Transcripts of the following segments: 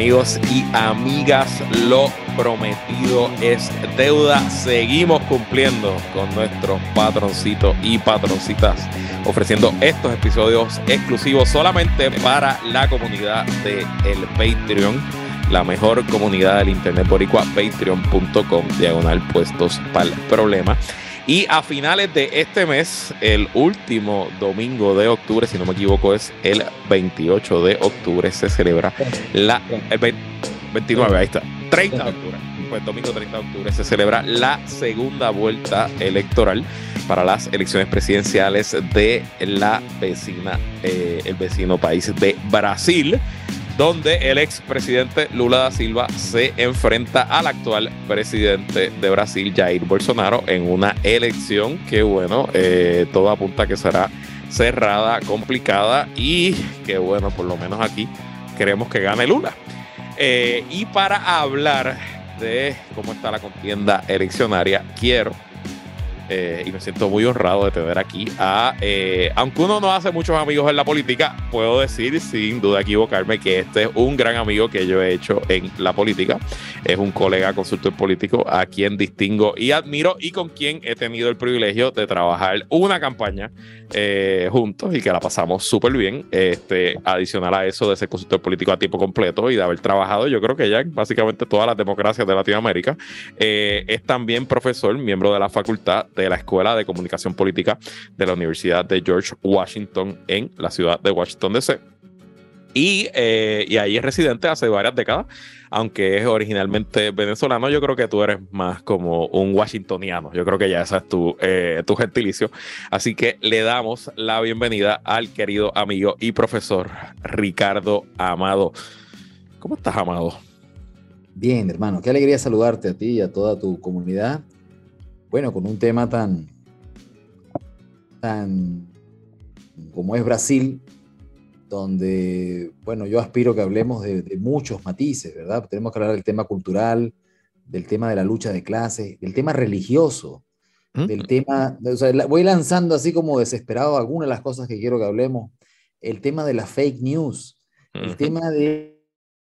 Amigos y amigas, lo prometido es deuda. Seguimos cumpliendo con nuestros patroncitos y patroncitas, ofreciendo estos episodios exclusivos solamente para la comunidad de el Patreon, la mejor comunidad del internet boricua, patreon.com, diagonal puestos para el problema. Y a finales de este mes, el último domingo de octubre, si no me equivoco, es el 28 de octubre, se celebra la. El 29, ahí está. 30 de octubre. Pues domingo 30 de octubre se celebra la segunda vuelta electoral para las elecciones presidenciales de la vecina, eh, el vecino país de Brasil donde el expresidente Lula da Silva se enfrenta al actual presidente de Brasil, Jair Bolsonaro, en una elección que, bueno, eh, todo apunta que será cerrada, complicada y que, bueno, por lo menos aquí queremos que gane Lula. Eh, y para hablar de cómo está la contienda eleccionaria, quiero eh, y me siento muy honrado de tener aquí a, eh, aunque uno no hace muchos amigos en la política, puedo decir sin duda equivocarme que este es un gran amigo que yo he hecho en la política. Es un colega consultor político a quien distingo y admiro y con quien he tenido el privilegio de trabajar una campaña eh, juntos y que la pasamos súper bien. Este, adicional a eso de ser consultor político a tiempo completo y de haber trabajado, yo creo que ya en básicamente todas las democracias de Latinoamérica, es también profesor, miembro de la facultad la Escuela de Comunicación Política de la Universidad de George Washington en la ciudad de Washington, D.C. Y, eh, y, ahí es residente hace varias décadas, aunque es originalmente venezolano, yo creo que tú eres más como un washingtoniano, yo creo que ya ese es tu, eh, tu gentilicio. Así que le damos la bienvenida al querido amigo y profesor Ricardo Amado. ¿Cómo estás, Amado? Bien, hermano, qué alegría saludarte a ti y a toda tu comunidad bueno, con un tema tan, tan como es Brasil, donde, bueno, yo aspiro que hablemos de, muchos matices, ¿verdad? Tenemos que hablar del tema cultural, del tema de la lucha de clases, del tema religioso, ¿Mm? del tema, o sea, voy lanzando así como desesperado algunas de las cosas que quiero que hablemos, el tema de la fake news, el tema de,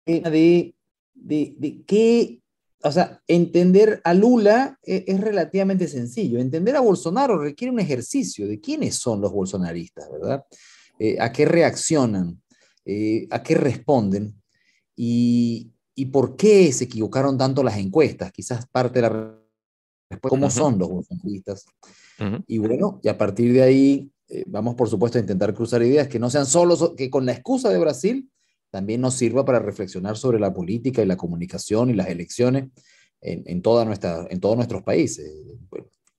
de, de, de qué o sea, entender a Lula e, es, relativamente sencillo. Entender a Bolsonaro requiere un ejercicio de quiénes son los bolsonaristas, ¿verdad? Eh, a qué reaccionan, eh, a qué responden y, por qué se equivocaron tanto las encuestas. Quizás parte de la respuesta, cómo son los bolsonaristas. Y bueno, y a partir de ahí eh, vamos, por supuesto, a intentar cruzar ideas que no sean solo, que con la excusa de Brasil también nos sirva para reflexionar sobre la política y la comunicación y las elecciones en, en, toda nuestra, en todos nuestros países,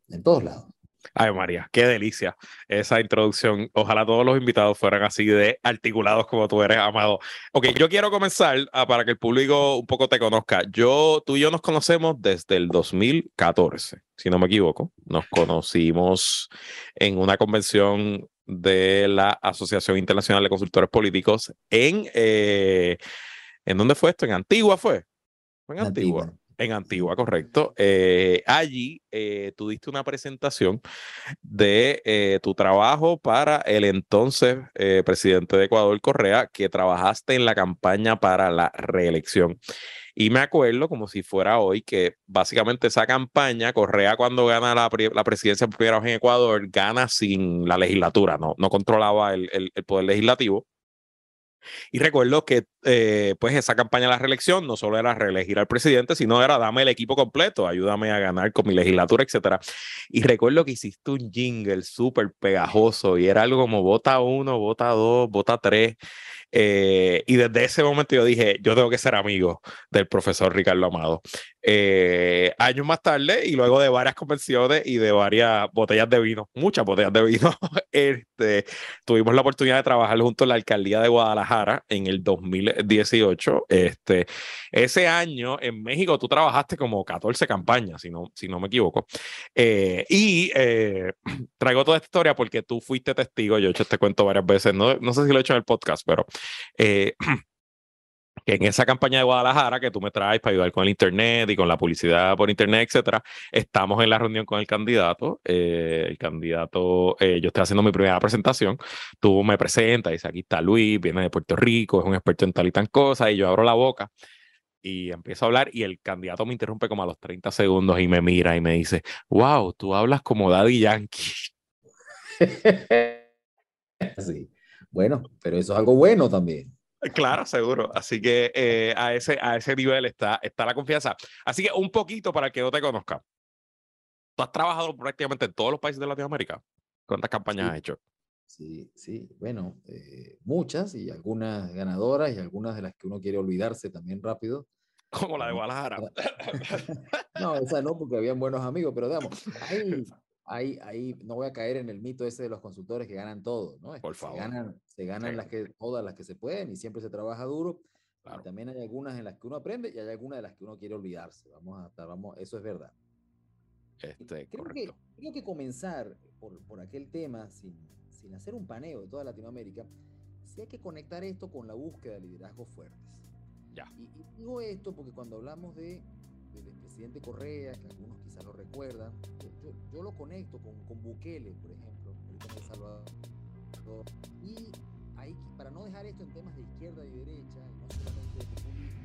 en todos lados. Ay, María, qué delicia esa introducción. Ojalá todos los invitados fueran así de articulados como tú eres, Amado. Ok, yo quiero comenzar ah, para que el público un poco te conozca. Yo, tú y yo nos conocemos desde el 2014, si no me equivoco. Nos conocimos en una convención de la Asociación Internacional de Consultores Políticos en, eh, ¿en dónde fue esto? ¿En Antigua fue? en Antigua. En Antigua, correcto. Eh, allí eh, tú diste una presentación de tu trabajo para el entonces presidente de Ecuador, Correa, que trabajaste en la campaña para la reelección. Y me acuerdo como si fuera hoy que básicamente esa campaña, Correa cuando gana la, la presidencia por primera vez en Ecuador, gana sin la legislatura, no, no controlaba el, el, poder legislativo. Y recuerdo que eh, pues esa campaña de la reelección no solo era reelegir al presidente, sino era dame el equipo completo, ayúdame a ganar con mi legislatura, etcétera. Y recuerdo que hiciste un jingle súper pegajoso y era algo como vota uno, vota dos, vota tres. Eh, y desde ese momento yo dije, yo tengo que ser amigo del profesor Ricardo Amado. Eh, años más tarde, y luego de varias convenciones y de varias botellas de vino, muchas botellas de vino, este, tuvimos la oportunidad de trabajar junto en la alcaldía de Guadalajara en el 2018. Este, ese año en México tú trabajaste como 14 campañas, si no, si no me equivoco. Eh, y traigo toda esta historia porque tú fuiste testigo, yo he hecho este cuento varias veces, no, no sé si lo he hecho en el podcast, pero eh, que en esa campaña de Guadalajara que tú me traes para ayudar con el internet y con la publicidad por internet, etcétera, estamos en la reunión con el candidato. Eh, el candidato, eh, yo estoy haciendo mi primera presentación. Tú me presentas, dice aquí está Luis, viene de Puerto Rico, es un experto en tal y tan cosa, y yo abro la boca y empiezo a hablar y el candidato me interrumpe como a los 30 segundos y me mira y me dice, wow, tú hablas como Daddy Yankee. sí. Bueno, pero eso es algo bueno también. Claro, seguro. Así que eh, a, ese, a ese nivel está, está la confianza. Así que un poquito para el que no te conozca. Tú has trabajado prácticamente en todos los países de Latinoamérica. ¿Cuántas campañas has hecho? Sí, sí. Bueno, eh, muchas y algunas ganadoras y algunas de las que uno quiere olvidarse también rápido. Como la de Guadalajara. no, esa no, porque habían buenos amigos, pero digamos, hay, ahí, ahí no voy a caer en el mito ese de los consultores que ganan todo, ¿no? Por favor. Se ganan, se ganan las que, todas las que se pueden y siempre se trabaja duro. Y también hay algunas en las que uno aprende y hay algunas de las que uno quiere olvidarse. Vamos a estar, vamos, eso es verdad. Este, creo, correcto. Que, creo que comenzar por, por aquel tema, sin, sin hacer un paneo de toda Latinoamérica, sí hay que conectar esto con la búsqueda de liderazgos fuertes. Ya. Y, y digo esto porque cuando hablamos de presidente Correa, que algunos quizás lo recuerdan, yo, lo conecto con, Bukele, por ejemplo, en El Salvador. Y para no dejar esto en temas de izquierda y derecha, no solamente de populismo,